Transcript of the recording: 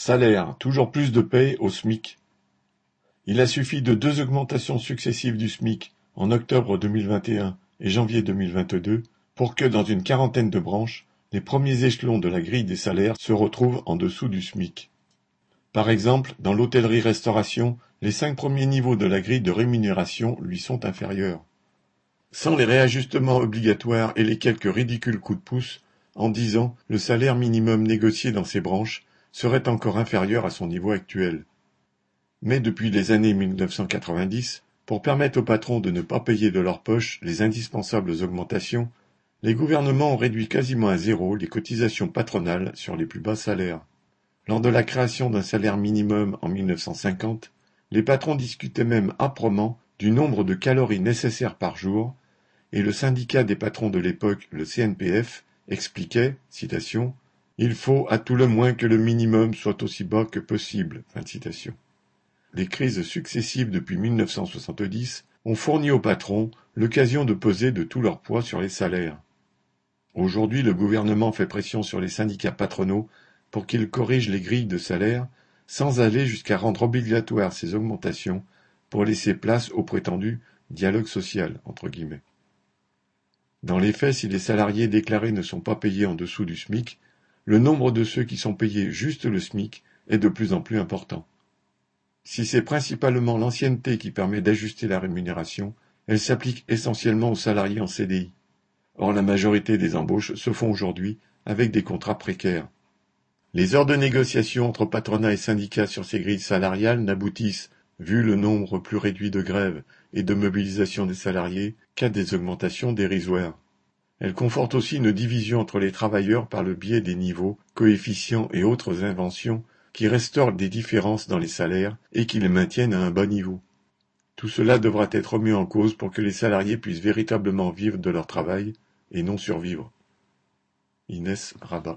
Salaire, toujours plus de paie au SMIC. Il a suffi de deux augmentations successives du SMIC, en octobre 2021 et janvier 2022, pour que, dans une quarantaine de branches, les premiers échelons de la grille des salaires se retrouvent en dessous du SMIC. Par exemple, dans l'hôtellerie-restauration, les cinq premiers niveaux de la grille de rémunération lui sont inférieurs. Sans les réajustements obligatoires et les quelques ridicules coups de pouce, en dix ans, le salaire minimum négocié dans ces branches serait encore inférieur à son niveau actuel. Mais depuis les années 1990, pour permettre aux patrons de ne pas payer de leur poche les indispensables augmentations, les gouvernements ont réduit quasiment à zéro les cotisations patronales sur les plus bas salaires. Lors de la création d'un salaire minimum en 1950, les patrons discutaient même âprement du nombre de calories nécessaires par jour, et le syndicat des patrons de l'époque, le CNPF, expliquait, citation, Il faut à tout le moins que le minimum soit aussi bas que possible. Les crises successives depuis 1970 ont fourni aux patrons l'occasion de peser de tout leur poids sur les salaires. Aujourd'hui, le gouvernement fait pression sur les syndicats patronaux pour qu'ils corrigent les grilles de salaire sans aller jusqu'à rendre obligatoires ces augmentations pour laisser place au prétendu dialogue social. Entre guillemets. Dans les faits, si les salariés déclarés ne sont pas payés en dessous du SMIC, le nombre de ceux qui sont payés juste le SMIC est de plus en plus important. Si c'est principalement l'ancienneté qui permet d'ajuster la rémunération, elle s'applique essentiellement aux salariés en CDI. Or la majorité des embauches se font aujourd'hui avec des contrats précaires. Les heures de négociation entre patronat et syndicats sur ces grilles salariales n'aboutissent, vu le nombre plus réduit de grèves et de mobilisation des salariés, qu'à des augmentations dérisoires. Elles confortent aussi une division entre les travailleurs par le biais des niveaux, coefficients et autres inventions qui restaurent des différences dans les salaires et qui les maintiennent à un bas niveau. Tout cela devra être remis en cause pour que les salariés puissent véritablement vivre de leur travail et non survivre. Inès Rabat